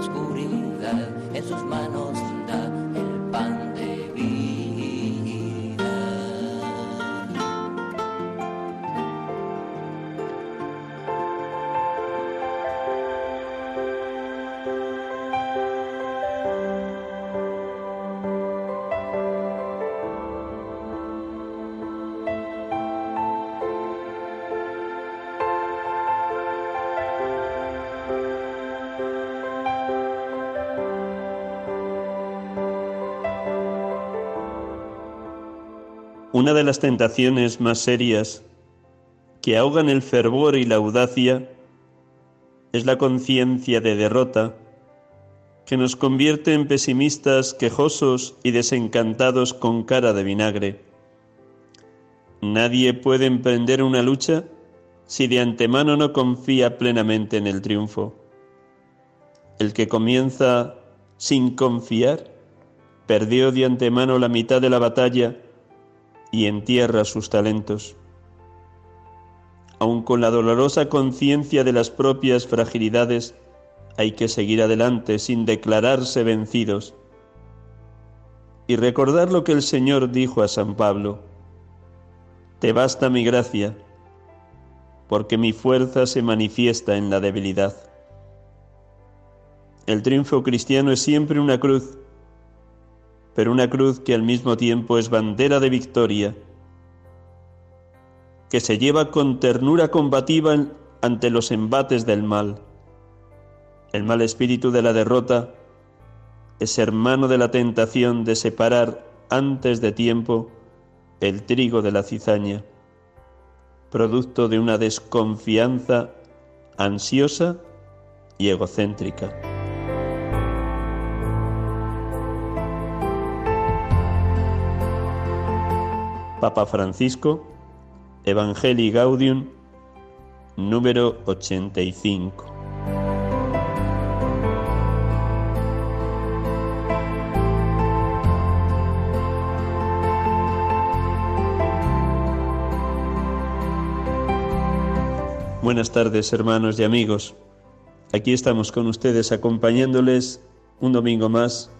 oscuridad, en sus manos da el pan Una de las tentaciones más serias que ahogan el fervor y la audacia es la conciencia de derrota que nos convierte en pesimistas, quejosos y desencantados con cara de vinagre. Nadie puede emprender una lucha si de antemano no confía plenamente en el triunfo. El que comienza sin confiar perdió de antemano la mitad de la batalla y entierra sus talentos. Aun con la dolorosa conciencia de las propias fragilidades, hay que seguir adelante sin declararse vencidos y recordar lo que el Señor dijo a San Pablo. Te basta mi gracia, porque mi fuerza se manifiesta en la debilidad. El triunfo cristiano es siempre una cruz, pero una cruz que al mismo tiempo es bandera de victoria, que se lleva con ternura combativa ante los embates del mal. El mal espíritu de la derrota es hermano de la tentación de separar antes de tiempo el trigo de la cizaña, producto de una desconfianza ansiosa y egocéntrica. Papa Francisco, Evangelii Gaudium, número 85. Buenas tardes hermanos y amigos. Aquí estamos con ustedes acompañándoles un domingo más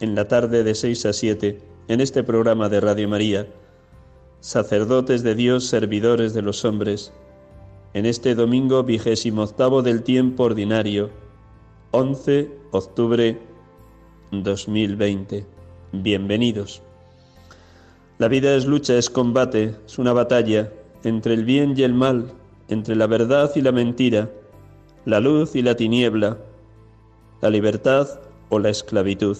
en la tarde de 6 a 7 en este programa de Radio María sacerdotes de Dios, servidores de los hombres, en este domingo vigésimo octavo del tiempo ordinario, 11 octubre 2020. Bienvenidos. La vida es lucha, es combate, es una batalla entre el bien y el mal, entre la verdad y la mentira, la luz y la tiniebla, la libertad o la esclavitud.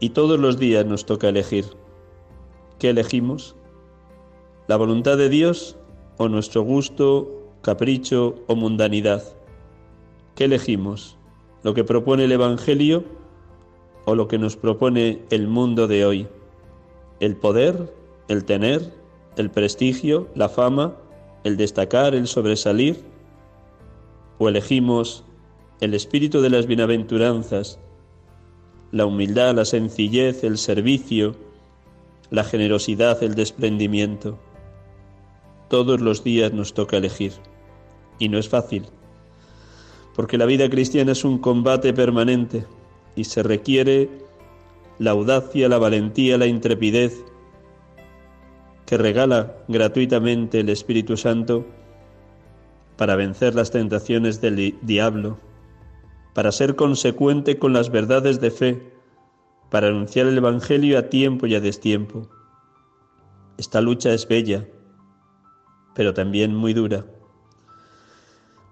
Y todos los días nos toca elegir. ¿Qué elegimos? La voluntad de Dios o nuestro gusto, capricho o mundanidad. ¿Qué elegimos? ¿Lo que propone el Evangelio o lo que nos propone el mundo de hoy? ¿El poder, el tener, el prestigio, la fama, el destacar, el sobresalir? ¿O elegimos el espíritu de las bienaventuranzas, la humildad, la sencillez, el servicio, la generosidad, el desprendimiento? Todos los días nos toca elegir. Y no es fácil, porque la vida cristiana es un combate permanente y se requiere la audacia, la valentía, la intrepidez que regala gratuitamente el Espíritu Santo para vencer las tentaciones del diablo, para ser consecuente con las verdades de fe, para anunciar el Evangelio a tiempo y a destiempo. Esta lucha es bella, pero también muy dura,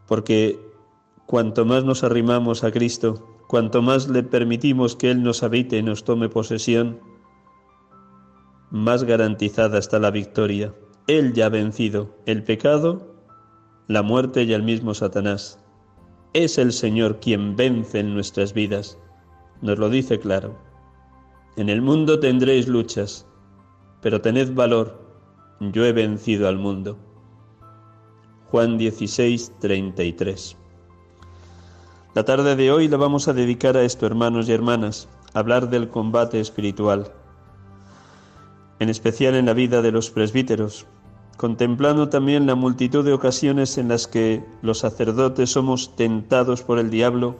porque cuanto más nos arrimamos a Cristo, cuanto más le permitimos que Él nos habite y nos tome posesión, más garantizada está la victoria. Él ya ha vencido el pecado, la muerte y el mismo Satanás. Es el Señor quien vence en nuestras vidas. Nos lo dice claro. En el mundo tendréis luchas, pero tened valor, yo he vencido al mundo. Juan 16, 33. La tarde de hoy la vamos a dedicar a esto, hermanos y hermanas, a hablar del combate espiritual, en especial en la vida de los presbíteros, contemplando también la multitud de ocasiones en las que los sacerdotes somos tentados por el diablo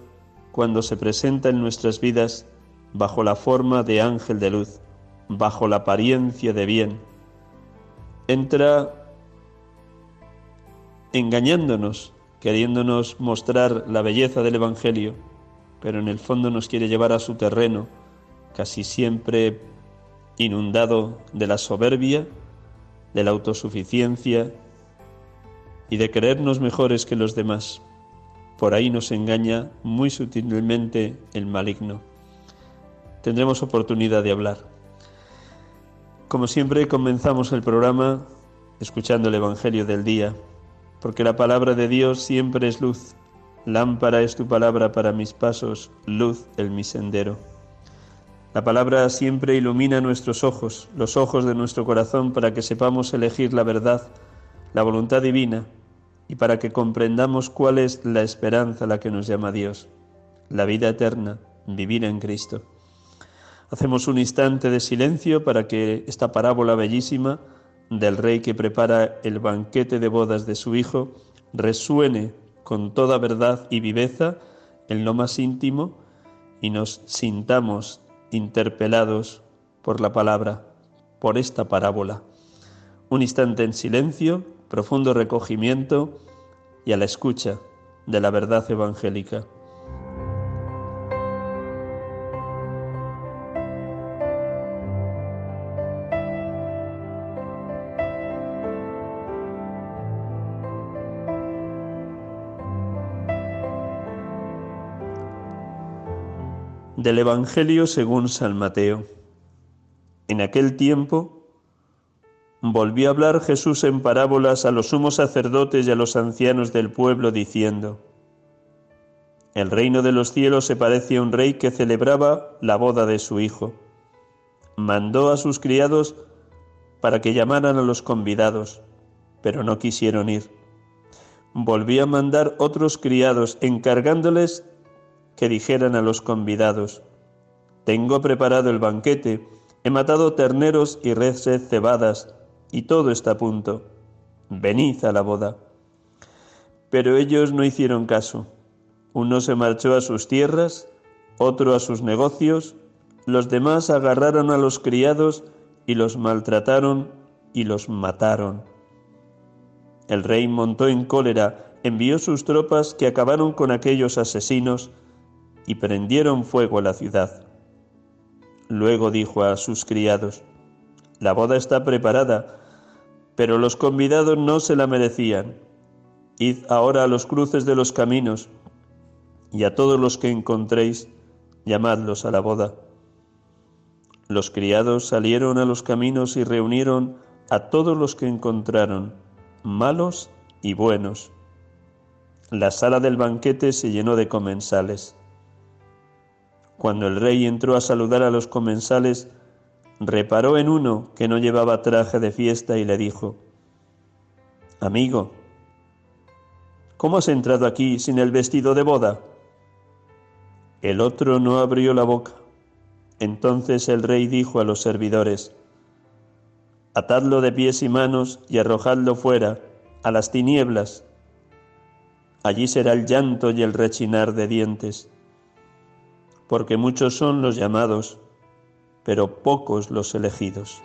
cuando se presenta en nuestras vidas bajo la forma de ángel de luz, bajo la apariencia de bien. Entra engañándonos queriéndonos mostrar la belleza del Evangelio, pero en el fondo nos quiere llevar a su terreno, casi siempre inundado de la soberbia, de la autosuficiencia y de creernos mejores que los demás. Por ahí nos engaña muy sutilmente el maligno. Tendremos oportunidad de hablar. Como siempre comenzamos el programa escuchando el Evangelio del día porque la palabra de Dios siempre es luz. Lámpara es tu palabra para mis pasos, luz en mi sendero. La palabra siempre ilumina nuestros ojos, los ojos de nuestro corazón, para que sepamos elegir la verdad, la voluntad divina, y para que comprendamos cuál es la esperanza a la que nos llama Dios, la vida eterna, vivir en Cristo. Hacemos un instante de silencio para que esta parábola bellísima del rey que prepara el banquete de bodas de su hijo resuene con toda verdad y viveza en lo más íntimo y nos sintamos interpelados por la palabra, por esta parábola. Un instante en silencio, profundo recogimiento y a la escucha de la verdad evangélica. Del Evangelio según San Mateo. En aquel tiempo volvió a hablar Jesús en parábolas a los sumos sacerdotes y a los ancianos del pueblo, diciendo, El reino de los cielos se parece a un rey que celebraba la boda de su hijo. Mandó a sus criados para que llamaran a los convidados, pero no quisieron ir. Volvió a mandar otros criados, encargándoles que dijeran a los convidados, Tengo preparado el banquete, he matado terneros y reses cebadas, y todo está a punto. Venid a la boda. Pero ellos no hicieron caso. Uno se marchó a sus tierras, otro a sus negocios, los demás agarraron a los criados y los maltrataron y los mataron. El rey montó en cólera, envió sus tropas que acabaron con aquellos asesinos, y prendieron fuego a la ciudad. Luego dijo a sus criados, La boda está preparada, pero los convidados no se la merecían. Id ahora a los cruces de los caminos, y a todos los que encontréis, llamadlos a la boda. Los criados salieron a los caminos y reunieron a todos los que encontraron, malos y buenos. La sala del banquete se llenó de comensales. Cuando el rey entró a saludar a los comensales, reparó en uno que no llevaba traje de fiesta y le dijo, Amigo, ¿cómo has entrado aquí sin el vestido de boda? El otro no abrió la boca. Entonces el rey dijo a los servidores, Atadlo de pies y manos y arrojadlo fuera, a las tinieblas. Allí será el llanto y el rechinar de dientes porque muchos son los llamados, pero pocos los elegidos.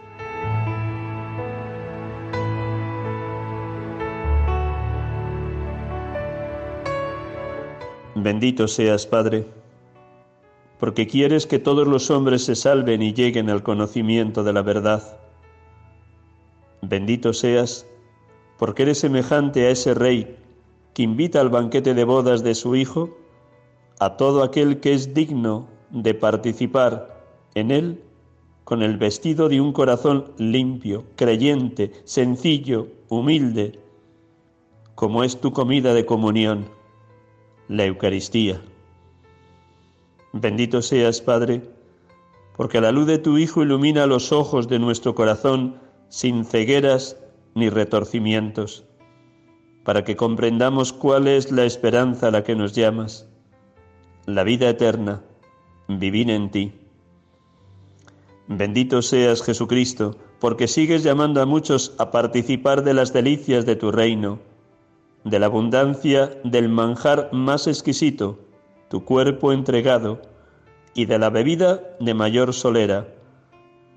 Bendito seas, Padre, porque quieres que todos los hombres se salven y lleguen al conocimiento de la verdad. Bendito seas, porque eres semejante a ese rey que invita al banquete de bodas de su Hijo a todo aquel que es digno de participar en él con el vestido de un corazón limpio, creyente, sencillo, humilde, como es tu comida de comunión la Eucaristía. Bendito seas, Padre, porque la luz de tu Hijo ilumina los ojos de nuestro corazón sin cegueras ni retorcimientos, para que comprendamos cuál es la esperanza a la que nos llamas, la vida eterna, vivir en ti. Bendito seas, Jesucristo, porque sigues llamando a muchos a participar de las delicias de tu reino de la abundancia del manjar más exquisito, tu cuerpo entregado, y de la bebida de mayor solera,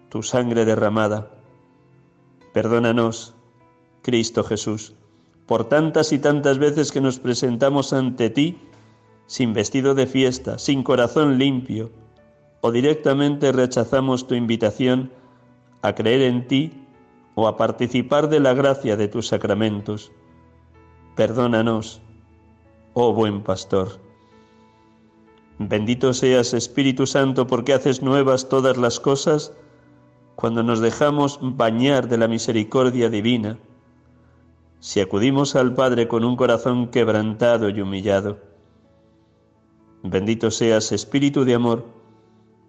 tu sangre derramada. Perdónanos, Cristo Jesús, por tantas y tantas veces que nos presentamos ante ti sin vestido de fiesta, sin corazón limpio, o directamente rechazamos tu invitación a creer en ti o a participar de la gracia de tus sacramentos perdónanos, oh buen pastor. Bendito seas Espíritu Santo porque haces nuevas todas las cosas cuando nos dejamos bañar de la misericordia divina, si acudimos al Padre con un corazón quebrantado y humillado. Bendito seas Espíritu de amor,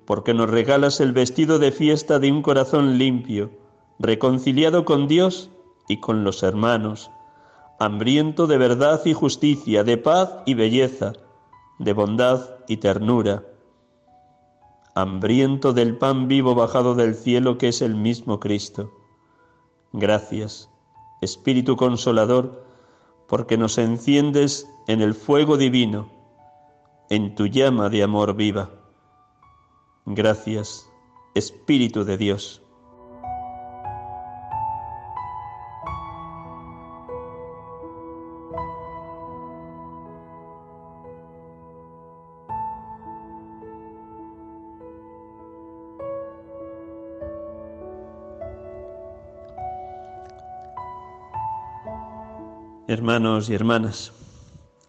porque nos regalas el vestido de fiesta de un corazón limpio, reconciliado con Dios y con los hermanos hambriento de verdad y justicia, de paz y belleza, de bondad y ternura, hambriento del pan vivo bajado del cielo que es el mismo Cristo. Gracias, Espíritu Consolador, porque nos enciendes en el fuego divino, en tu llama de amor viva. Gracias, Espíritu de Dios. Hermanos y hermanas,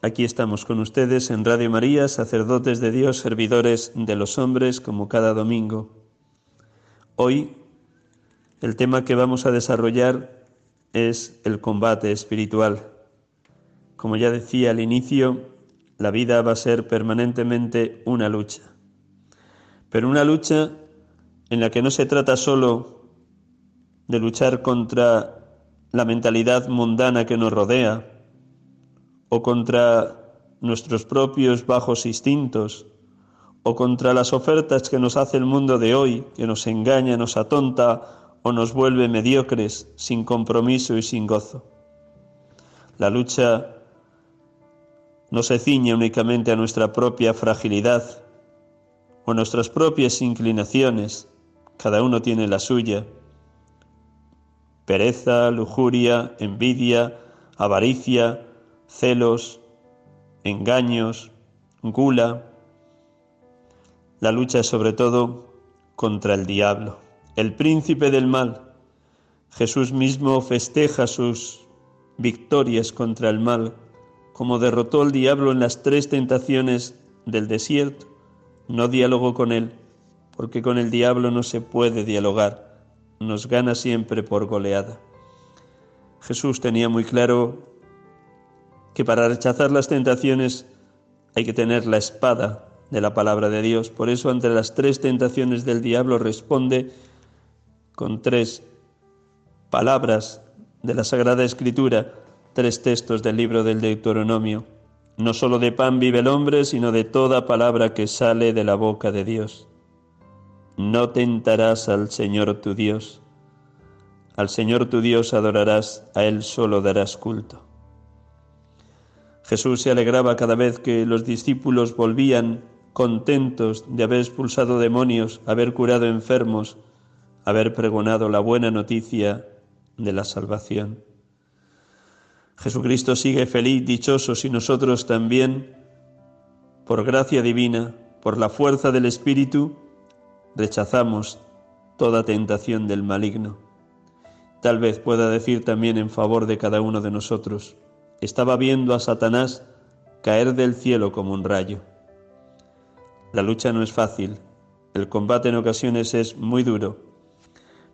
aquí estamos con ustedes en Radio María, sacerdotes de Dios, servidores de los hombres, como cada domingo. Hoy el tema que vamos a desarrollar es el combate espiritual. Como ya decía al inicio, la vida va a ser permanentemente una lucha, pero una lucha en la que no se trata solo de luchar contra la mentalidad mundana que nos rodea o contra nuestros propios bajos instintos o contra las ofertas que nos hace el mundo de hoy, que nos engaña, nos atonta o nos vuelve mediocres, sin compromiso y sin gozo. La lucha no se ciñe únicamente a nuestra propia fragilidad o nuestras propias inclinaciones, cada uno tiene la suya pereza, lujuria, envidia, avaricia, celos, engaños, gula. La lucha es sobre todo contra el diablo, el príncipe del mal. Jesús mismo festeja sus victorias contra el mal, como derrotó al diablo en las tres tentaciones del desierto. No dialogó con él, porque con el diablo no se puede dialogar nos gana siempre por goleada. Jesús tenía muy claro que para rechazar las tentaciones hay que tener la espada de la palabra de Dios. Por eso ante las tres tentaciones del diablo responde con tres palabras de la Sagrada Escritura, tres textos del libro del Deuteronomio. No solo de pan vive el hombre, sino de toda palabra que sale de la boca de Dios. No tentarás al Señor tu Dios. Al Señor tu Dios adorarás, a Él solo darás culto. Jesús se alegraba cada vez que los discípulos volvían contentos de haber expulsado demonios, haber curado enfermos, haber pregonado la buena noticia de la salvación. Jesucristo sigue feliz, dichoso, y nosotros también por gracia divina, por la fuerza del Espíritu, rechazamos toda tentación del maligno. Tal vez pueda decir también en favor de cada uno de nosotros, estaba viendo a Satanás caer del cielo como un rayo. La lucha no es fácil, el combate en ocasiones es muy duro,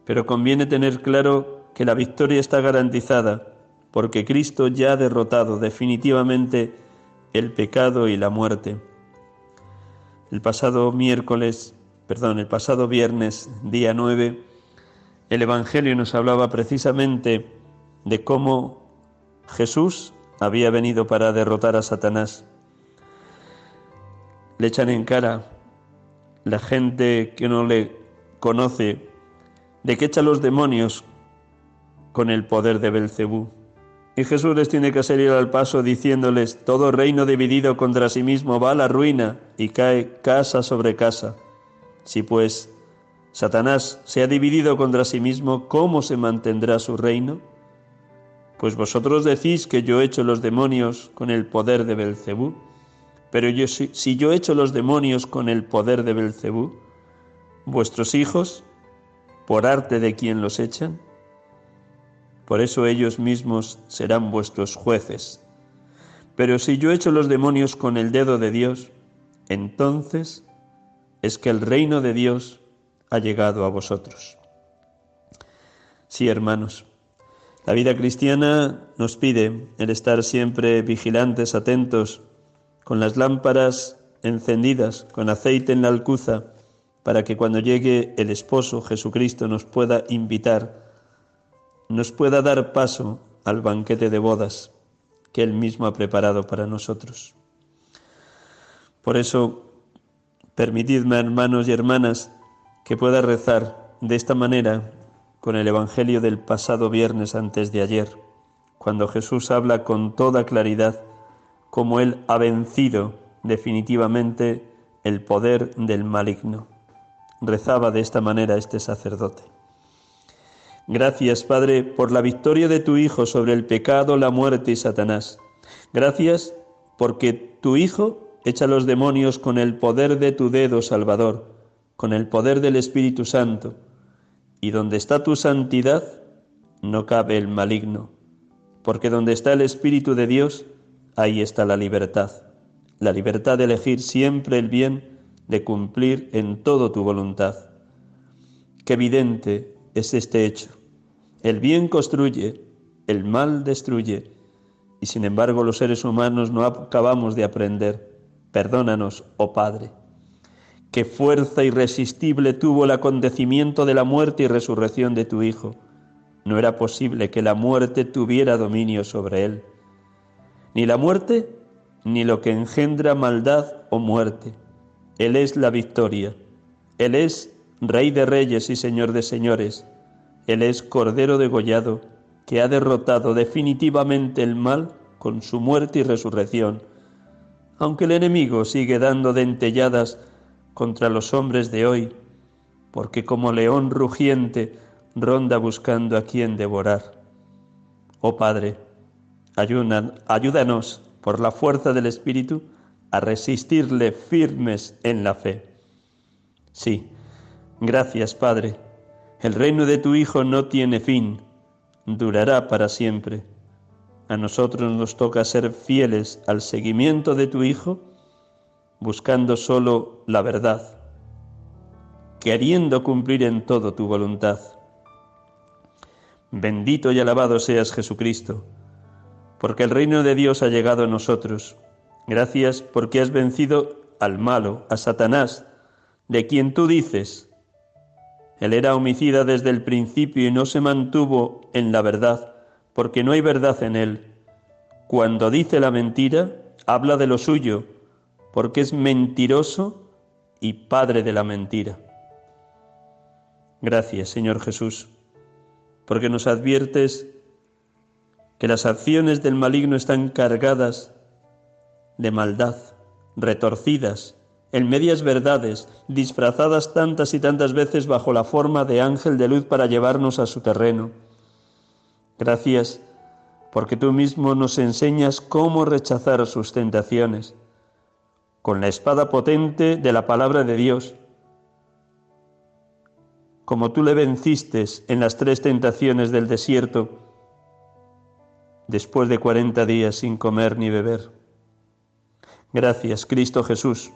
pero conviene tener claro que la victoria está garantizada porque Cristo ya ha derrotado definitivamente el pecado y la muerte. El pasado miércoles, perdón, el pasado viernes, día 9, el Evangelio nos hablaba precisamente de cómo Jesús había venido para derrotar a Satanás. Le echan en cara la gente que no le conoce de que echa los demonios con el poder de Belcebú. Y Jesús les tiene que salir al paso diciéndoles, todo reino dividido contra sí mismo va a la ruina y cae casa sobre casa. Si pues Satanás se ha dividido contra sí mismo, ¿cómo se mantendrá su reino? Pues vosotros decís que yo he hecho los demonios con el poder de Belcebú, pero yo, si, si yo hecho los demonios con el poder de Belcebú, vuestros hijos, por arte de quien los echan, por eso ellos mismos serán vuestros jueces. Pero si yo echo los demonios con el dedo de Dios, entonces es que el reino de Dios ha llegado a vosotros. Sí, hermanos, la vida cristiana nos pide el estar siempre vigilantes, atentos, con las lámparas encendidas, con aceite en la alcuza, para que cuando llegue el esposo Jesucristo nos pueda invitar nos pueda dar paso al banquete de bodas que Él mismo ha preparado para nosotros. Por eso, permitidme, hermanos y hermanas, que pueda rezar de esta manera con el Evangelio del pasado viernes antes de ayer, cuando Jesús habla con toda claridad cómo Él ha vencido definitivamente el poder del maligno. Rezaba de esta manera este sacerdote. Gracias, Padre, por la victoria de tu Hijo sobre el pecado, la muerte y Satanás. Gracias porque tu Hijo echa los demonios con el poder de tu dedo salvador, con el poder del Espíritu Santo. Y donde está tu santidad, no cabe el maligno, porque donde está el Espíritu de Dios, ahí está la libertad, la libertad de elegir siempre el bien, de cumplir en todo tu voluntad. Qué evidente es este hecho. El bien construye, el mal destruye, y sin embargo los seres humanos no acabamos de aprender. Perdónanos, oh Padre. Qué fuerza irresistible tuvo el acontecimiento de la muerte y resurrección de tu Hijo. No era posible que la muerte tuviera dominio sobre él. Ni la muerte, ni lo que engendra maldad o muerte. Él es la victoria. Él es Rey de reyes y Señor de señores. Él es Cordero degollado, que ha derrotado definitivamente el mal con su muerte y resurrección, aunque el enemigo sigue dando dentelladas contra los hombres de hoy, porque como león rugiente ronda buscando a quien devorar. Oh Padre, ayúdanos por la fuerza del Espíritu a resistirle firmes en la fe. Sí, Gracias, Padre. El reino de tu Hijo no tiene fin, durará para siempre. A nosotros nos toca ser fieles al seguimiento de tu Hijo, buscando solo la verdad, queriendo cumplir en todo tu voluntad. Bendito y alabado seas Jesucristo, porque el reino de Dios ha llegado a nosotros. Gracias porque has vencido al malo, a Satanás, de quien tú dices, él era homicida desde el principio y no se mantuvo en la verdad, porque no hay verdad en él. Cuando dice la mentira, habla de lo suyo, porque es mentiroso y padre de la mentira. Gracias, Señor Jesús, porque nos adviertes que las acciones del maligno están cargadas de maldad, retorcidas, en medias verdades, disfrazadas tantas y tantas veces bajo la forma de ángel de luz para llevarnos a su terreno. Gracias, porque tú mismo nos enseñas cómo rechazar sus tentaciones. Con la espada potente de la palabra de Dios, como tú le venciste en las tres tentaciones del desierto, después de cuarenta días sin comer ni beber. Gracias, Cristo Jesús,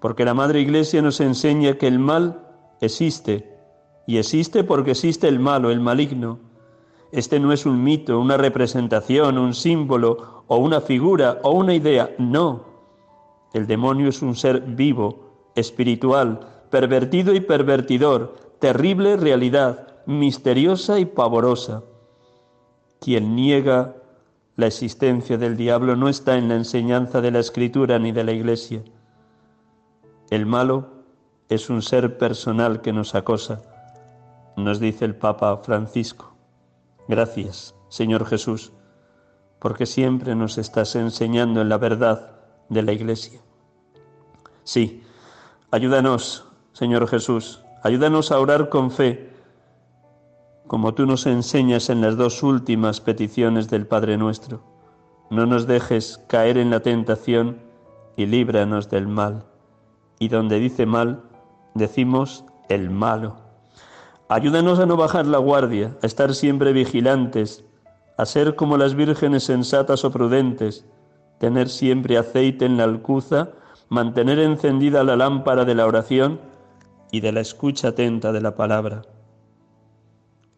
porque la Madre Iglesia nos enseña que el mal existe, y existe porque existe el malo, el maligno. Este no es un mito, una representación, un símbolo o una figura o una idea, no. El demonio es un ser vivo, espiritual, pervertido y pervertidor, terrible realidad, misteriosa y pavorosa. Quien niega la existencia del diablo no está en la enseñanza de la escritura ni de la iglesia. El malo es un ser personal que nos acosa, nos dice el Papa Francisco. Gracias, Señor Jesús, porque siempre nos estás enseñando en la verdad de la iglesia. Sí, ayúdanos, Señor Jesús, ayúdanos a orar con fe, como tú nos enseñas en las dos últimas peticiones del Padre nuestro. No nos dejes caer en la tentación y líbranos del mal. Y donde dice mal, decimos el malo. Ayúdanos a no bajar la guardia, a estar siempre vigilantes, a ser como las vírgenes sensatas o prudentes, tener siempre aceite en la alcuza, mantener encendida la lámpara de la oración y de la escucha atenta de la palabra.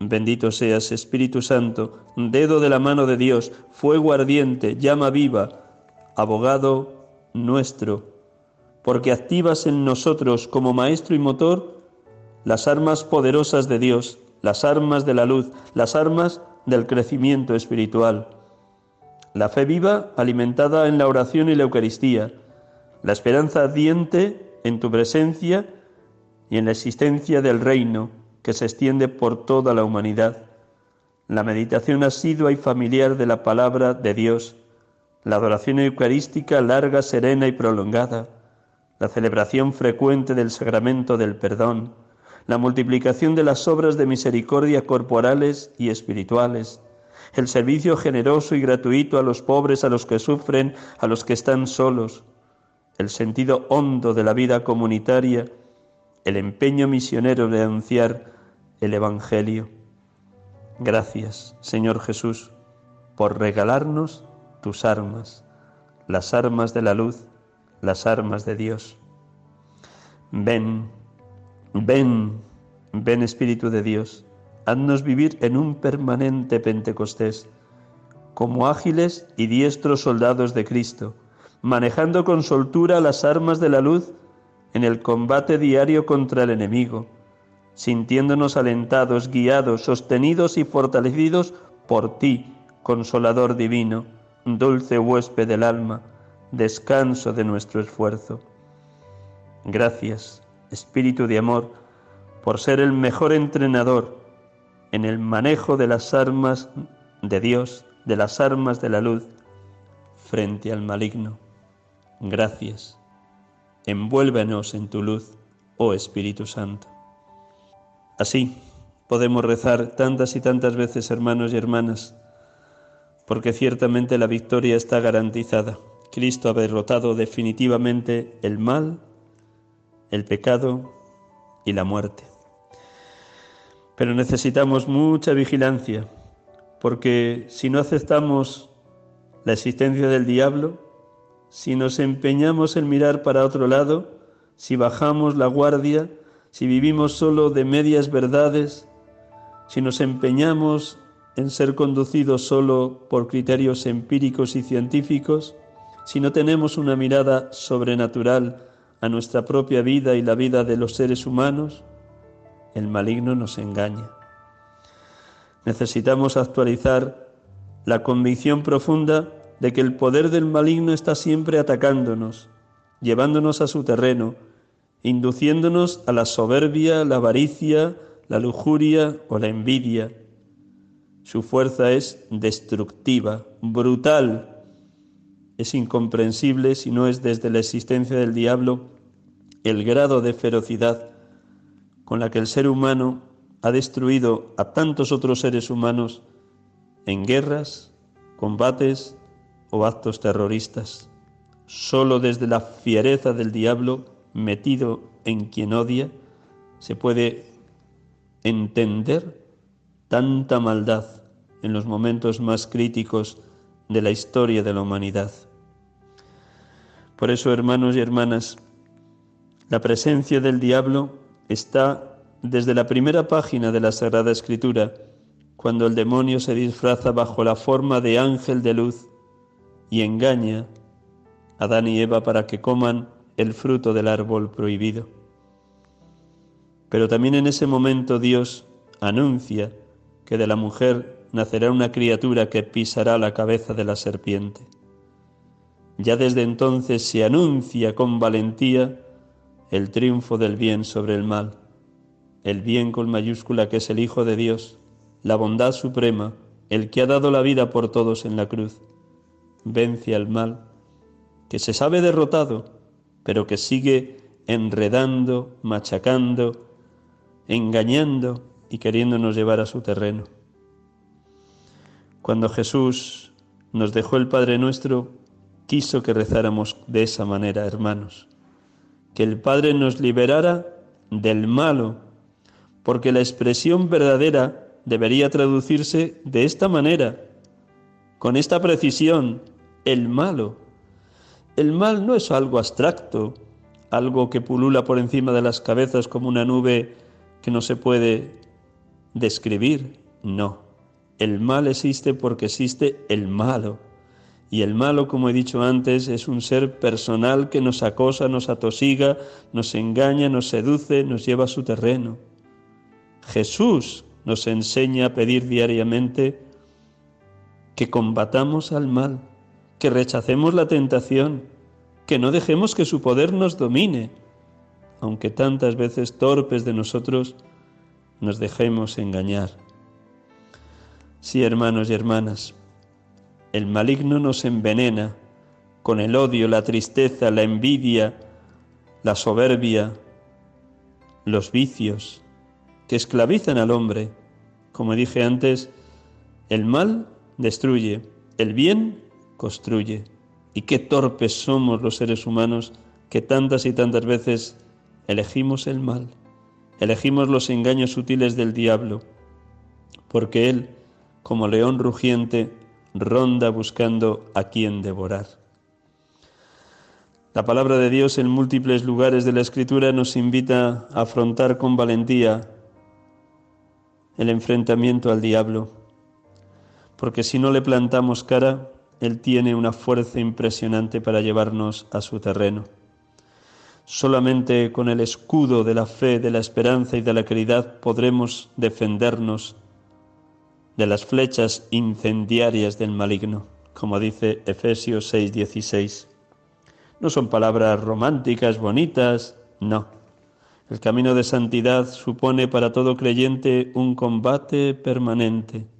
Bendito seas, Espíritu Santo, dedo de la mano de Dios, fuego ardiente, llama viva, abogado nuestro, porque activas en nosotros como maestro y motor las armas poderosas de Dios, las armas de la luz, las armas del crecimiento espiritual. La fe viva alimentada en la oración y la Eucaristía, la esperanza ardiente en tu presencia y en la existencia del reino que se extiende por toda la humanidad, la meditación asidua y familiar de la palabra de Dios, la adoración eucarística larga, serena y prolongada, la celebración frecuente del sacramento del perdón, la multiplicación de las obras de misericordia corporales y espirituales, el servicio generoso y gratuito a los pobres, a los que sufren, a los que están solos, el sentido hondo de la vida comunitaria, el empeño misionero de anunciar el Evangelio. Gracias, Señor Jesús, por regalarnos tus armas, las armas de la luz, las armas de Dios. Ven, ven, ven Espíritu de Dios, haznos vivir en un permanente Pentecostés, como ágiles y diestros soldados de Cristo, manejando con soltura las armas de la luz en el combate diario contra el enemigo, sintiéndonos alentados, guiados, sostenidos y fortalecidos por ti, consolador divino, dulce huésped del alma, descanso de nuestro esfuerzo. Gracias, Espíritu de Amor, por ser el mejor entrenador en el manejo de las armas de Dios, de las armas de la luz, frente al maligno. Gracias. Envuélvenos en tu luz, oh Espíritu Santo. Así podemos rezar tantas y tantas veces, hermanos y hermanas, porque ciertamente la victoria está garantizada. Cristo ha derrotado definitivamente el mal, el pecado y la muerte. Pero necesitamos mucha vigilancia, porque si no aceptamos la existencia del diablo, si nos empeñamos en mirar para otro lado, si bajamos la guardia, si vivimos solo de medias verdades, si nos empeñamos en ser conducidos solo por criterios empíricos y científicos, si no tenemos una mirada sobrenatural a nuestra propia vida y la vida de los seres humanos, el maligno nos engaña. Necesitamos actualizar la convicción profunda de que el poder del maligno está siempre atacándonos, llevándonos a su terreno, induciéndonos a la soberbia, la avaricia, la lujuria o la envidia. Su fuerza es destructiva, brutal. Es incomprensible si no es desde la existencia del diablo el grado de ferocidad con la que el ser humano ha destruido a tantos otros seres humanos en guerras, combates o actos terroristas. Solo desde la fiereza del diablo metido en quien odia se puede entender tanta maldad en los momentos más críticos de la historia de la humanidad. Por eso, hermanos y hermanas, la presencia del diablo está desde la primera página de la Sagrada Escritura, cuando el demonio se disfraza bajo la forma de ángel de luz y engaña a Adán y Eva para que coman el fruto del árbol prohibido. Pero también en ese momento Dios anuncia que de la mujer nacerá una criatura que pisará la cabeza de la serpiente. Ya desde entonces se anuncia con valentía el triunfo del bien sobre el mal, el bien con mayúscula que es el Hijo de Dios, la bondad suprema, el que ha dado la vida por todos en la cruz, vence al mal, que se sabe derrotado, pero que sigue enredando, machacando, engañando y queriéndonos llevar a su terreno. Cuando Jesús nos dejó el Padre nuestro, quiso que rezáramos de esa manera, hermanos, que el Padre nos liberara del malo, porque la expresión verdadera debería traducirse de esta manera, con esta precisión, el malo. El mal no es algo abstracto, algo que pulula por encima de las cabezas como una nube que no se puede describir, no. El mal existe porque existe el malo. Y el malo, como he dicho antes, es un ser personal que nos acosa, nos atosiga, nos engaña, nos seduce, nos lleva a su terreno. Jesús nos enseña a pedir diariamente que combatamos al mal, que rechacemos la tentación, que no dejemos que su poder nos domine, aunque tantas veces torpes de nosotros nos dejemos engañar. Sí, hermanos y hermanas, el maligno nos envenena con el odio, la tristeza, la envidia, la soberbia, los vicios que esclavizan al hombre. Como dije antes, el mal destruye, el bien construye. Y qué torpes somos los seres humanos que tantas y tantas veces elegimos el mal, elegimos los engaños sutiles del diablo, porque él como león rugiente, ronda buscando a quien devorar. La palabra de Dios en múltiples lugares de la Escritura nos invita a afrontar con valentía el enfrentamiento al diablo, porque si no le plantamos cara, Él tiene una fuerza impresionante para llevarnos a su terreno. Solamente con el escudo de la fe, de la esperanza y de la caridad podremos defendernos de las flechas incendiarias del maligno, como dice Efesios 6:16. No son palabras románticas, bonitas, no. El camino de santidad supone para todo creyente un combate permanente.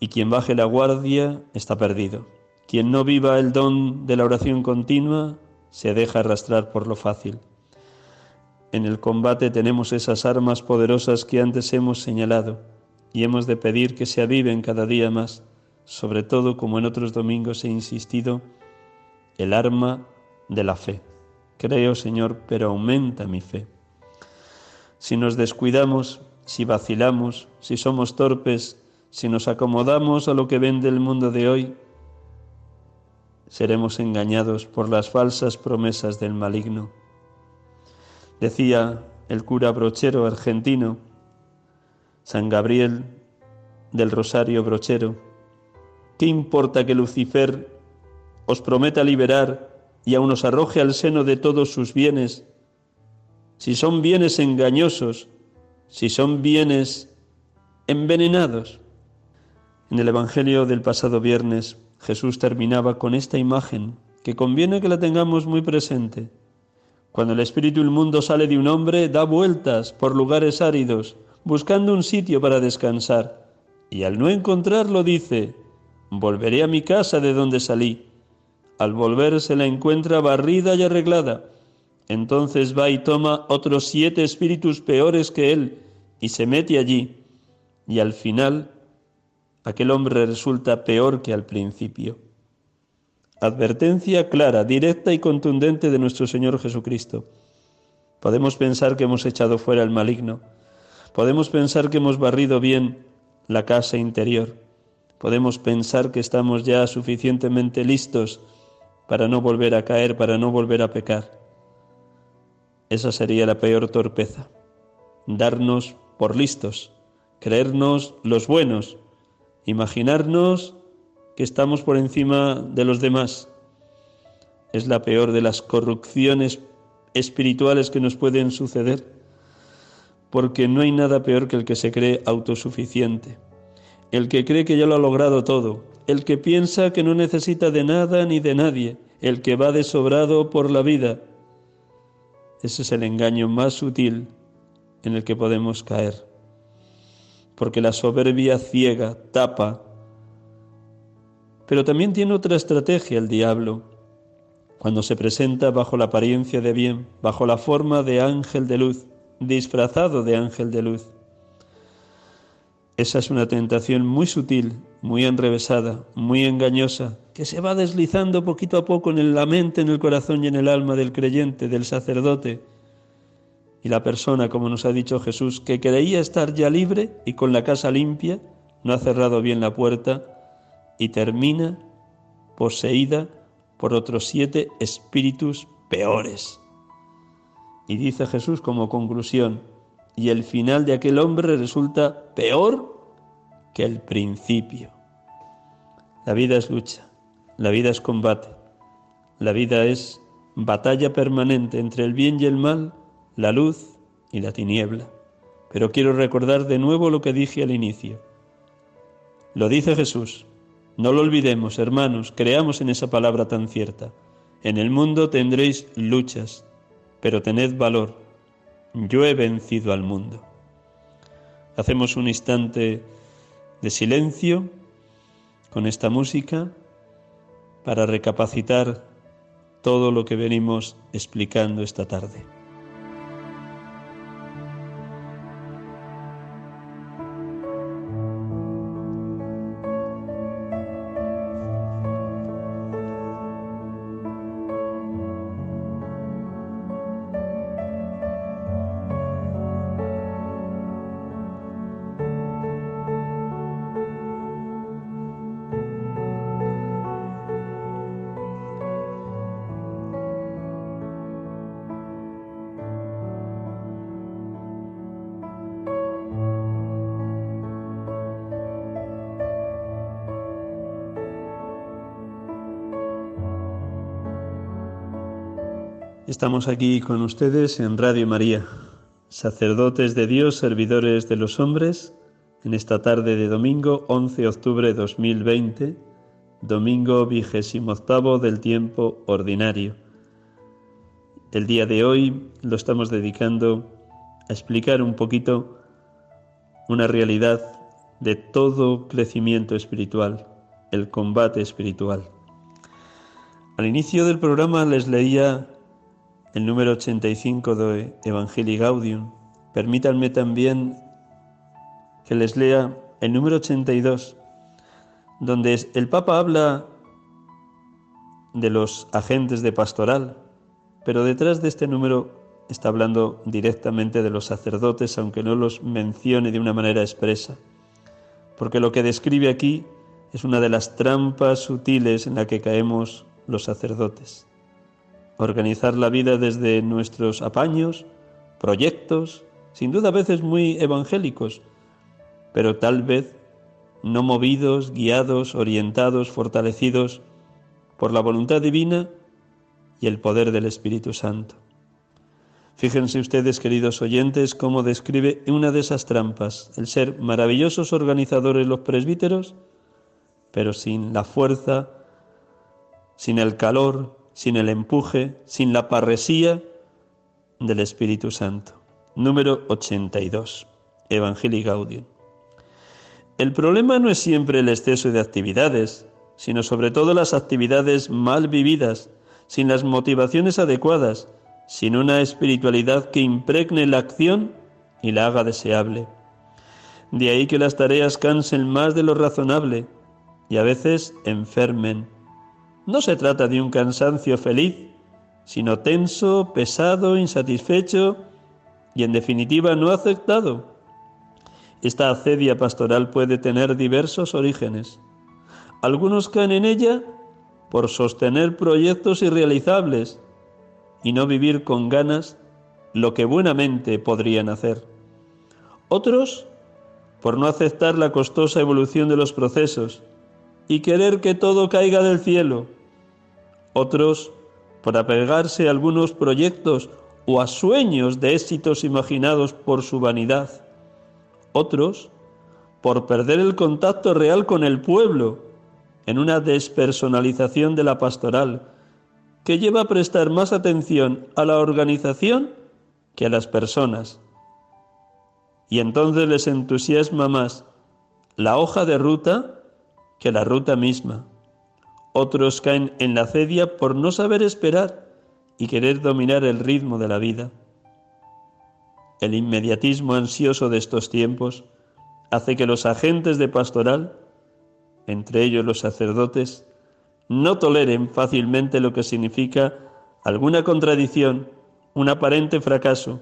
Y quien baje la guardia está perdido. Quien no viva el don de la oración continua se deja arrastrar por lo fácil. En el combate tenemos esas armas poderosas que antes hemos señalado y hemos de pedir que se aviven cada día más, sobre todo como en otros domingos he insistido, el arma de la fe. Creo, Señor, pero aumenta mi fe. Si nos descuidamos, si vacilamos, si somos torpes, si nos acomodamos a lo que vende el mundo de hoy, seremos engañados por las falsas promesas del maligno. Decía el cura brochero argentino, San Gabriel del Rosario Brochero. ¿Qué importa que Lucifer os prometa liberar y aun os arroje al seno de todos sus bienes? Si son bienes engañosos, si son bienes envenenados. En el Evangelio del pasado viernes Jesús terminaba con esta imagen que conviene que la tengamos muy presente. Cuando el espíritu inmundo sale de un hombre, da vueltas por lugares áridos buscando un sitio para descansar, y al no encontrarlo dice, volveré a mi casa de donde salí. Al volver se la encuentra barrida y arreglada. Entonces va y toma otros siete espíritus peores que él y se mete allí. Y al final aquel hombre resulta peor que al principio. Advertencia clara, directa y contundente de nuestro Señor Jesucristo. Podemos pensar que hemos echado fuera el maligno. Podemos pensar que hemos barrido bien la casa interior. Podemos pensar que estamos ya suficientemente listos para no volver a caer, para no volver a pecar. Esa sería la peor torpeza. Darnos por listos, creernos los buenos, imaginarnos que estamos por encima de los demás. Es la peor de las corrupciones espirituales que nos pueden suceder, porque no hay nada peor que el que se cree autosuficiente, el que cree que ya lo ha logrado todo, el que piensa que no necesita de nada ni de nadie, el que va desobrado por la vida. Ese es el engaño más sutil en el que podemos caer, porque la soberbia ciega, tapa, pero también tiene otra estrategia el diablo, cuando se presenta bajo la apariencia de bien, bajo la forma de ángel de luz, disfrazado de ángel de luz. Esa es una tentación muy sutil, muy enrevesada, muy engañosa, que se va deslizando poquito a poco en la mente, en el corazón y en el alma del creyente, del sacerdote. Y la persona, como nos ha dicho Jesús, que creía estar ya libre y con la casa limpia, no ha cerrado bien la puerta y termina poseída por otros siete espíritus peores. Y dice Jesús como conclusión, y el final de aquel hombre resulta peor que el principio. La vida es lucha, la vida es combate, la vida es batalla permanente entre el bien y el mal, la luz y la tiniebla. Pero quiero recordar de nuevo lo que dije al inicio. Lo dice Jesús, no lo olvidemos, hermanos, creamos en esa palabra tan cierta. En el mundo tendréis luchas, pero tened valor. Yo he vencido al mundo. Hacemos un instante de silencio con esta música para recapacitar todo lo que venimos explicando esta tarde. Estamos aquí con ustedes en Radio María, sacerdotes de Dios, servidores de los hombres, en esta tarde de domingo 11 de octubre de 2020, domingo vigésimo octavo del tiempo ordinario. El día de hoy lo estamos dedicando a explicar un poquito una realidad de todo crecimiento espiritual, el combate espiritual. Al inicio del programa les leía el número 85 de Evangelii Gaudium. Permítanme también que les lea el número 82, donde el Papa habla de los agentes de pastoral, pero detrás de este número está hablando directamente de los sacerdotes, aunque no los mencione de una manera expresa, porque lo que describe aquí es una de las trampas sutiles en la que caemos los sacerdotes organizar la vida desde nuestros apaños, proyectos, sin duda a veces muy evangélicos, pero tal vez no movidos, guiados, orientados, fortalecidos por la voluntad divina y el poder del Espíritu Santo. Fíjense ustedes, queridos oyentes, cómo describe una de esas trampas, el ser maravillosos organizadores los presbíteros, pero sin la fuerza, sin el calor, sin el empuje, sin la parresía del Espíritu Santo. Número 82. Evangelii Gaudium. El problema no es siempre el exceso de actividades, sino sobre todo las actividades mal vividas, sin las motivaciones adecuadas, sin una espiritualidad que impregne la acción y la haga deseable. De ahí que las tareas cansen más de lo razonable y a veces enfermen No se trata de un cansancio feliz, sino tenso, pesado, insatisfecho y en definitiva no aceptado. Esta acedia pastoral puede tener diversos orígenes. Algunos caen en ella por sostener proyectos irrealizables y no vivir con ganas lo que buenamente podrían hacer. Otros por no aceptar la costosa evolución de los procesos y querer que todo caiga del cielo. Otros por apegarse a algunos proyectos o a sueños de éxitos imaginados por su vanidad. Otros por perder el contacto real con el pueblo en una despersonalización de la pastoral que lleva a prestar más atención a la organización que a las personas. Y entonces les entusiasma más la hoja de ruta que la ruta misma. Otros caen en la cedia por no saber esperar y querer dominar el ritmo de la vida. El inmediatismo ansioso de estos tiempos hace que los agentes de pastoral, entre ellos los sacerdotes, no toleren fácilmente lo que significa alguna contradicción, un aparente fracaso,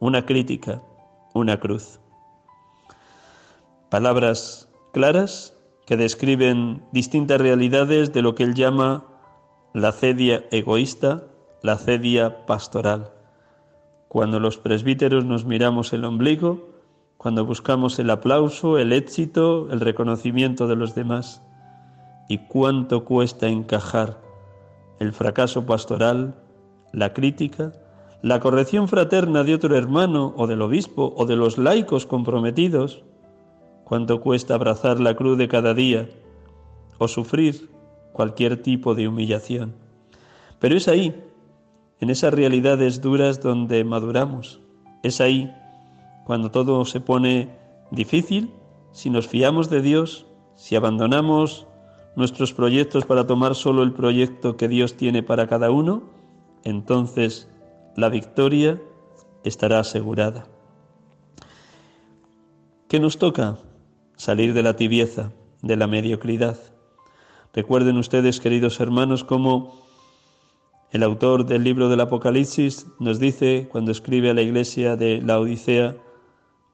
una crítica, una cruz. Palabras claras que describen distintas realidades de lo que él llama la cedia egoísta, la cedia pastoral. Cuando los presbíteros nos miramos el ombligo, cuando buscamos el aplauso, el éxito, el reconocimiento de los demás, y cuánto cuesta encajar el fracaso pastoral, la crítica, la corrección fraterna de otro hermano o del obispo o de los laicos comprometidos, cuánto cuesta abrazar la cruz de cada día o sufrir cualquier tipo de humillación. Pero es ahí, en esas realidades duras donde maduramos. Es ahí cuando todo se pone difícil, si nos fiamos de Dios, si abandonamos nuestros proyectos para tomar solo el proyecto que Dios tiene para cada uno, entonces la victoria estará asegurada. ¿Qué nos toca? Salir de la tibieza, de la mediocridad. Recuerden ustedes, queridos hermanos, cómo el autor del libro del Apocalipsis nos dice cuando escribe a la iglesia de la Odisea,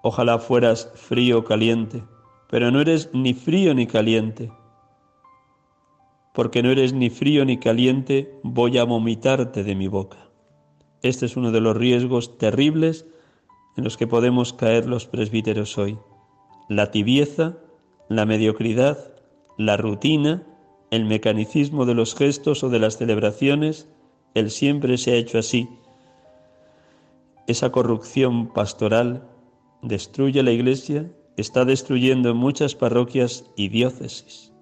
ojalá fueras frío o caliente, pero no eres ni frío ni caliente. Porque no eres ni frío ni caliente, voy a vomitarte de mi boca. Este es uno de los riesgos terribles en los que podemos caer los presbíteros hoy. La tibieza, la mediocridad, la rutina, el mecanicismo de los gestos o de las celebraciones, el siempre se ha hecho así. Esa corrupción pastoral destruye la Iglesia, está destruyendo muchas parroquias y diócesis.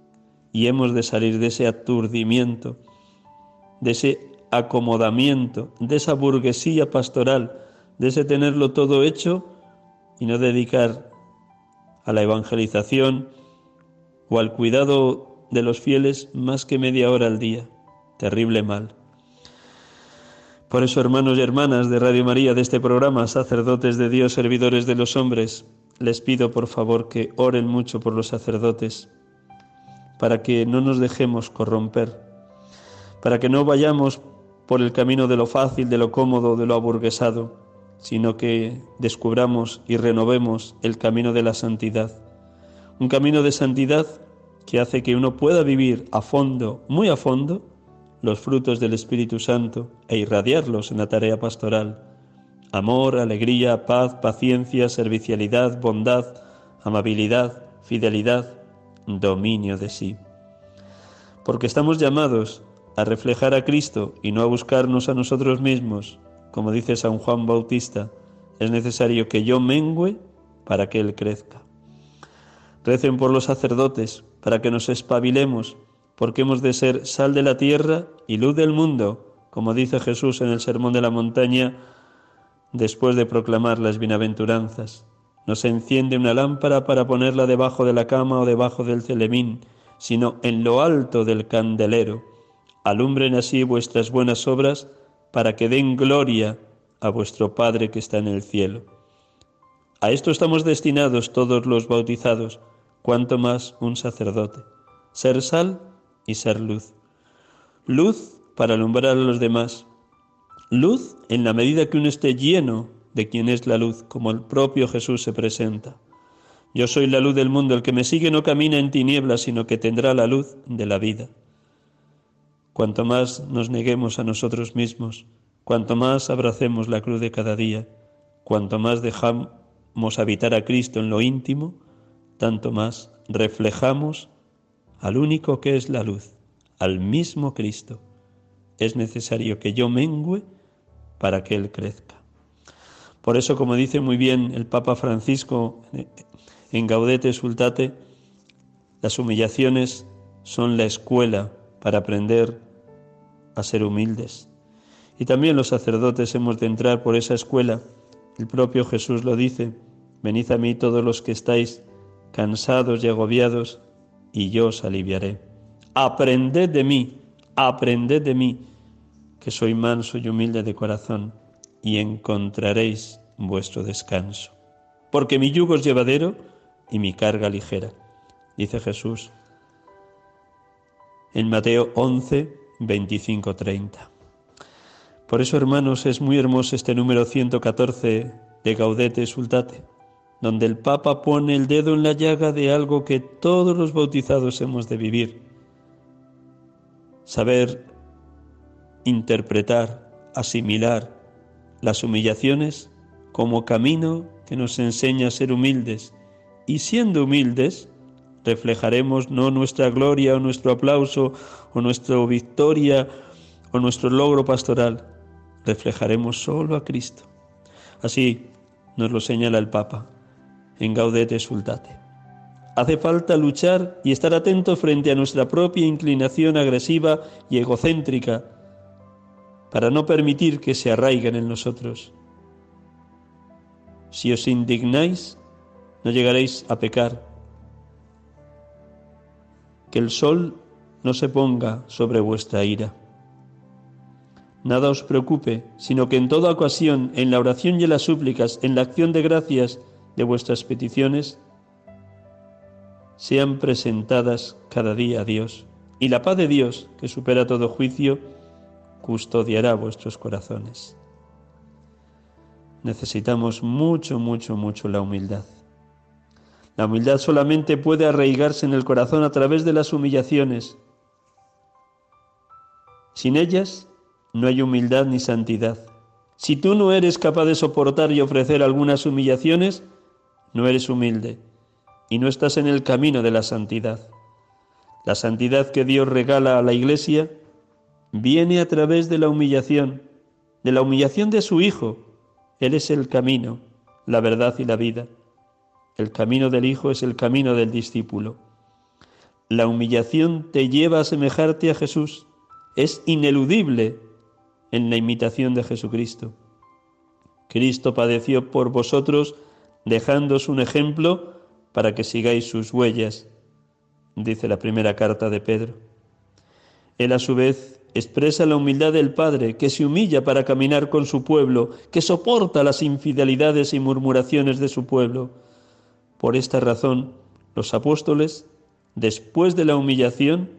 Y hemos de salir de ese aturdimiento, de ese acomodamiento, de esa burguesía pastoral, de ese tenerlo todo hecho y no dedicar a la evangelización o al cuidado de los fieles más que media hora al día. Terrible mal. Por eso, hermanos y hermanas de Radio María, de este programa, sacerdotes de Dios, servidores de los hombres, les pido por favor que oren mucho por los sacerdotes, para que no nos dejemos corromper, para que no vayamos por el camino de lo fácil, de lo cómodo, de lo aburguesado, sino que descubramos y renovemos el camino de la santidad. Un camino de santidad que hace que uno pueda vivir a fondo, muy a fondo, los frutos del Espíritu Santo e irradiarlos en la tarea pastoral. Amor, alegría, paz, paciencia, servicialidad, bondad, amabilidad, fidelidad, dominio de sí. Porque estamos llamados a reflejar a Cristo y no a buscarnos a nosotros mismos, como dice San Juan Bautista, es necesario que yo mengüe para que Él crezca. Recen por los sacerdotes para que nos espabilemos, porque hemos de ser sal de la tierra y luz del mundo, como dice Jesús en el Sermón de la Montaña, después de proclamar las bienaventuranzas. No se enciende una lámpara para ponerla debajo de la cama o debajo del celemín, sino en lo alto del candelero Alumbren así vuestras buenas obras para que den gloria a vuestro Padre que está en el cielo. A esto estamos destinados todos los bautizados, cuanto más un sacerdote, ser sal y ser luz. luz para alumbrar a los demás, luz en la medida que uno esté lleno de quien es la luz, como el propio Jesús se presenta. Yo soy la luz del mundo, el que me sigue no camina en tinieblas, sino que tendrá la luz de la vida. Cuanto más nos neguemos a nosotros mismos, cuanto más abracemos la cruz de cada día, cuanto más dejamos habitar a Cristo en lo íntimo, tanto más reflejamos al único que es la luz, al mismo Cristo. Es necesario que yo mengüe para que Él crezca. Por eso, como dice muy bien el Papa Francisco en Gaudete Sultate, las humillaciones son la escuela para aprender a ser humildes. Y también los sacerdotes hemos de entrar por esa escuela. El propio Jesús lo dice, venid a mí todos los que estáis cansados y agobiados, y yo os aliviaré. Aprended de mí, aprended de mí, que soy manso y humilde de corazón, y encontraréis vuestro descanso. Porque mi yugo es llevadero y mi carga ligera, dice Jesús en Mateo 11, 25, 30. Por eso, hermanos, es muy hermoso este número 114 de Gaudete Sultate, donde el Papa pone el dedo en la llaga de algo que todos los bautizados hemos de vivir. Saber interpretar, asimilar las humillaciones como camino que nos enseña a ser humildes y siendo humildes reflejaremos no nuestra gloria o nuestro aplauso o nuestra victoria o nuestro logro pastoral, reflejaremos solo a Cristo. Así nos lo señala el Papa en Gaudete Sultate. Hace falta luchar y estar atentos frente a nuestra propia inclinación agresiva y egocéntrica para no permitir que se arraiguen en nosotros. Si os indignáis, no llegaréis a pecar. Que el sol no se ponga sobre vuestra ira. Nada os preocupe, sino que en toda ocasión, en la oración y en las súplicas, en la acción de gracias de vuestras peticiones, sean presentadas cada día a Dios. Y la paz de Dios, que supera todo juicio, custodiará vuestros corazones. Necesitamos mucho, mucho, mucho la humildad. La humildad solamente puede arraigarse en el corazón a través de las humillaciones. Sin ellas, no hay humildad ni santidad. Si tú no eres capaz de soportar y ofrecer algunas humillaciones, no eres humilde y no estás en el camino de la santidad. La santidad que Dios regala a la Iglesia viene a través de la humillación, de la humillación de su Hijo. Él es el camino, la verdad y la vida. El camino del Hijo es el camino del discípulo. La humillación te lleva a semejarte a Jesús. Es ineludible en la imitación de Jesucristo. Cristo padeció por vosotros, dejándos un ejemplo para que sigáis sus huellas, dice la primera carta de Pedro. Él a su vez expresa la humildad del Padre, que se humilla para caminar con su pueblo, que soporta las infidelidades y murmuraciones de su pueblo. Por esta razón, los apóstoles, después de la humillación,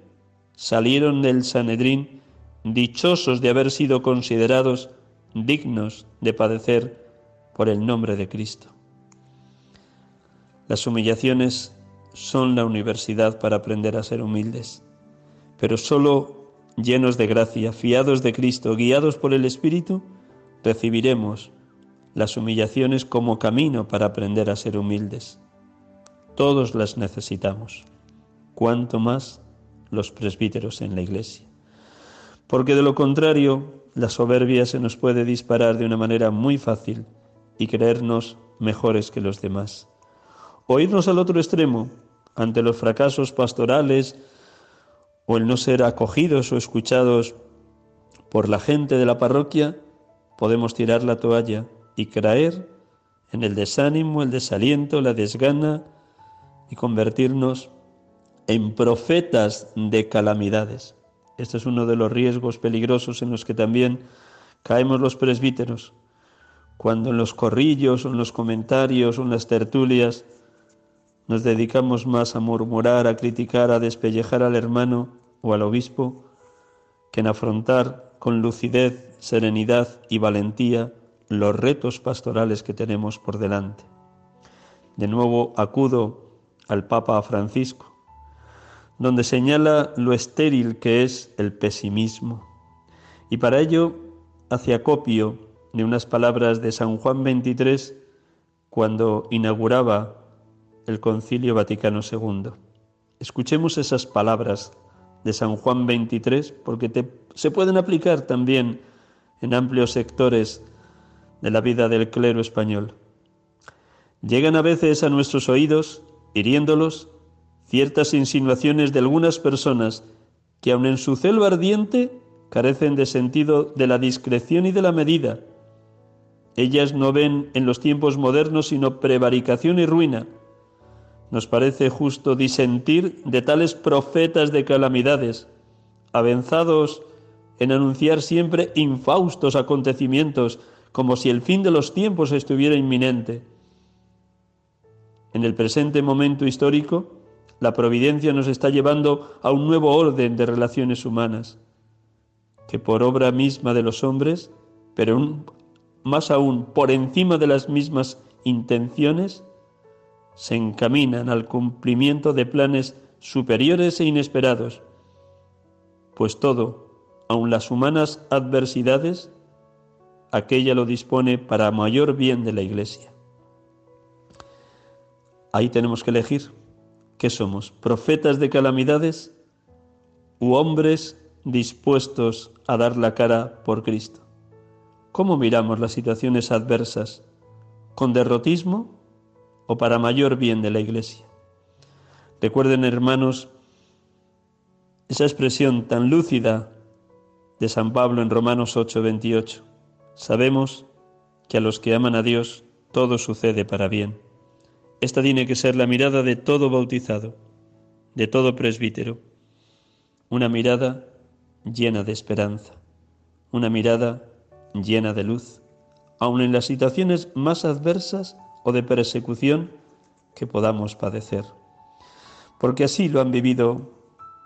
salieron del Sanedrín dichosos de haber sido considerados dignos de padecer por el nombre de Cristo. Las humillaciones son la universidad para aprender a ser humildes, pero solo llenos de gracia, fiados de Cristo, guiados por el Espíritu, recibiremos las humillaciones como camino para aprender a ser humildes. Todos las necesitamos, cuanto más los presbíteros en la Iglesia porque de lo contrario la soberbia se nos puede disparar de una manera muy fácil y creernos mejores que los demás. O irnos al otro extremo, ante los fracasos pastorales o el no ser acogidos o escuchados por la gente de la parroquia, podemos tirar la toalla y caer en el desánimo, el desaliento, la desgana y convertirnos en profetas de calamidades. Este es uno de los riesgos peligrosos en los que también caemos los presbíteros, cuando en los corrillos o en los comentarios en las tertulias nos dedicamos más a murmurar, a criticar, a despellejar al hermano o al obispo, que en afrontar con lucidez, serenidad y valentía los retos pastorales que tenemos por delante. De nuevo acudo al Papa Francisco, donde señala lo estéril que es el pesimismo. Y para ello hace acopio de unas palabras de San Juan XXIII cuando inauguraba el Concilio Vaticano II. Escuchemos esas palabras de San Juan XXIII porque se pueden aplicar también en amplios sectores de la vida del clero español. Llegan a veces a nuestros oídos, hiriéndolos, ciertas insinuaciones de algunas personas que aun en su celo ardiente carecen de sentido de la discreción y de la medida. Ellas no ven en los tiempos modernos sino prevaricación y ruina. Nos parece justo disentir de tales profetas de calamidades, avanzados en anunciar siempre infaustos acontecimientos, como si el fin de los tiempos estuviera inminente. En el presente momento histórico, la providencia nos está llevando a un nuevo orden de relaciones humanas, que por obra misma de los hombres, pero más aún por encima de las mismas intenciones, se encaminan al cumplimiento de planes superiores e inesperados, pues todo, aun las humanas adversidades, aquella lo dispone para mayor bien de la Iglesia. Ahí tenemos que elegir qué somos, profetas de calamidades u hombres dispuestos a dar la cara por Cristo. ¿Cómo miramos las situaciones adversas? ¿Con derrotismo o para mayor bien de la Iglesia? Recuerden, hermanos, esa expresión tan lúcida de San Pablo en Romanos 8:28. Sabemos que a los que aman a Dios todo sucede para bien. Esta tiene que ser la mirada de todo bautizado, de todo presbítero. Una mirada llena de esperanza, una mirada llena de luz, aun en las situaciones más adversas o de persecución que podamos padecer. Porque así lo han vivido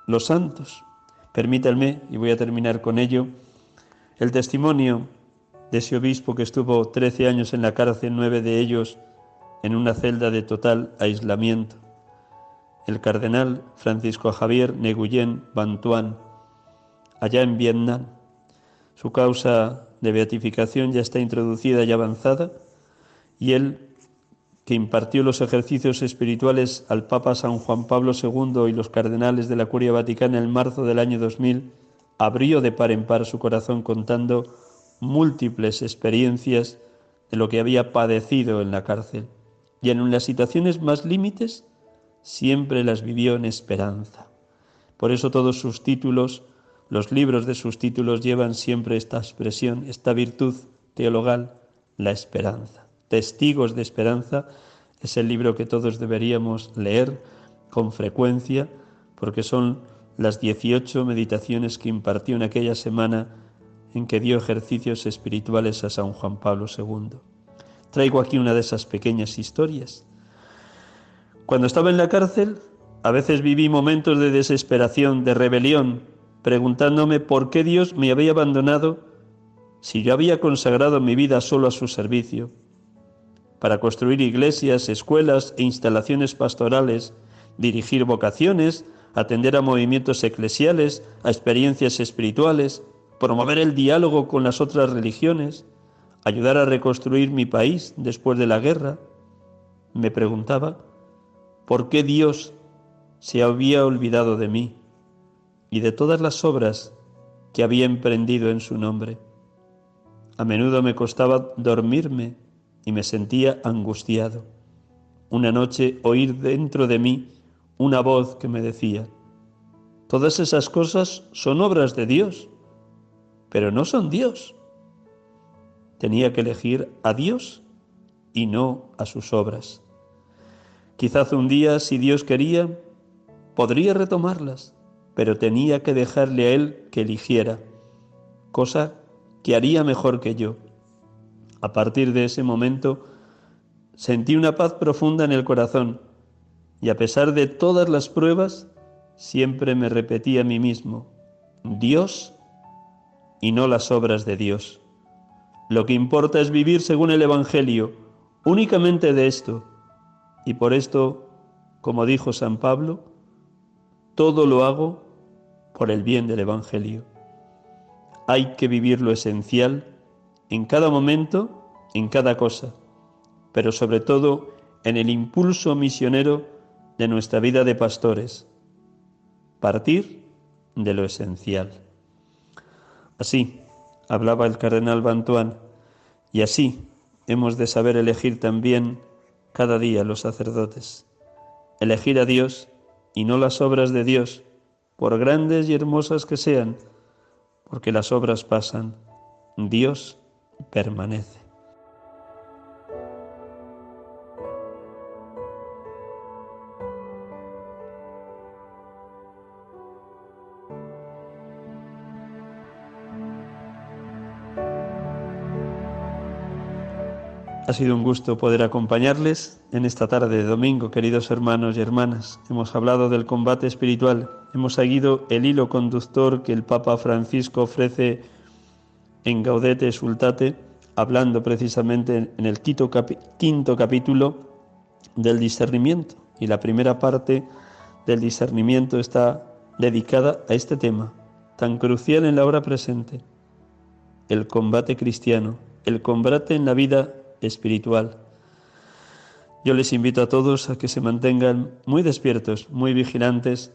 los santos. Permítanme, y voy a terminar con ello, el testimonio de ese obispo que estuvo 13 años en la cárcel, nueve de ellos en una celda de total aislamiento. El cardenal Francisco Javier Neguyen Bantuan, allá en Vietnam. Su causa de beatificación ya está introducida y avanzada, y él, que impartió los ejercicios espirituales al Papa San Juan Pablo II y los cardenales de la Curia Vaticana en marzo del año 2000, abrió de par en par su corazón contando múltiples experiencias de lo que había padecido en la cárcel. Y en las situaciones más límites siempre las vivió en esperanza. Por eso todos sus títulos, los libros de sus títulos llevan siempre esta expresión, esta virtud teologal, la esperanza. Testigos de esperanza es el libro que todos deberíamos leer con frecuencia porque son las 18 meditaciones que impartió en aquella semana en que dio ejercicios espirituales a San Juan Pablo II. Traigo aquí una de esas pequeñas historias. Cuando estaba en la cárcel, a veces viví momentos de desesperación, de rebelión, preguntándome por qué Dios me había abandonado si yo había consagrado mi vida solo a su servicio, para construir iglesias, escuelas e instalaciones pastorales, dirigir vocaciones, atender a movimientos eclesiales, a experiencias espirituales, promover el diálogo con las otras religiones, ayudar a reconstruir mi país después de la guerra, me preguntaba por qué Dios se había olvidado de mí y de todas las obras que había emprendido en su nombre. A menudo me costaba dormirme y me sentía angustiado. Una noche oír dentro de mí una voz que me decía, todas esas cosas son obras de Dios pero no son Dios. Tenía que elegir a Dios y no a sus obras. Quizás un día, si Dios quería, podría retomarlas, pero tenía que dejarle a Él que eligiera, cosa que haría mejor que yo. A partir de ese momento, sentí una paz profunda en el corazón y a pesar de todas las pruebas, siempre me repetí a mí mismo, Dios y no las obras de Dios. Lo que importa es vivir según el Evangelio, únicamente de esto. Y por esto, como dijo San Pablo, todo lo hago por el bien del Evangelio. Hay que vivir lo esencial en cada momento, en cada cosa, pero sobre todo en el impulso misionero de nuestra vida de pastores. Partir de lo esencial. Así hablaba el cardenal Bantuán, y así hemos de saber elegir también cada día los sacerdotes. Elegir a Dios y no las obras de Dios, por grandes y hermosas que sean, porque las obras pasan, Dios permanece. Ha sido un gusto poder acompañarles en esta tarde de domingo, queridos hermanos y hermanas. Hemos hablado del combate espiritual, hemos seguido el hilo conductor que el Papa Francisco ofrece en Gaudete Sultate, hablando precisamente en el quinto, quinto capítulo del discernimiento. Y la primera parte del discernimiento está dedicada a este tema, tan crucial en la hora presente, el combate cristiano, el combate en la vida espiritual. Yo les invito a todos a que se mantengan muy despiertos, muy vigilantes,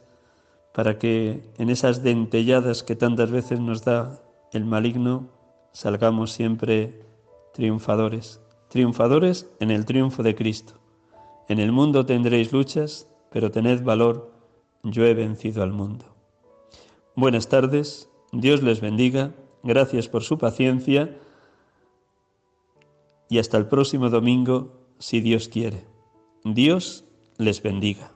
para que en esas dentelladas que tantas veces nos da el maligno salgamos siempre triunfadores, triunfadores en el triunfo de Cristo. En el mundo tendréis luchas, pero tened valor, yo he vencido al mundo. Buenas tardes, Dios les bendiga, gracias por su paciencia y hasta el próximo domingo, si Dios quiere. Dios les bendiga.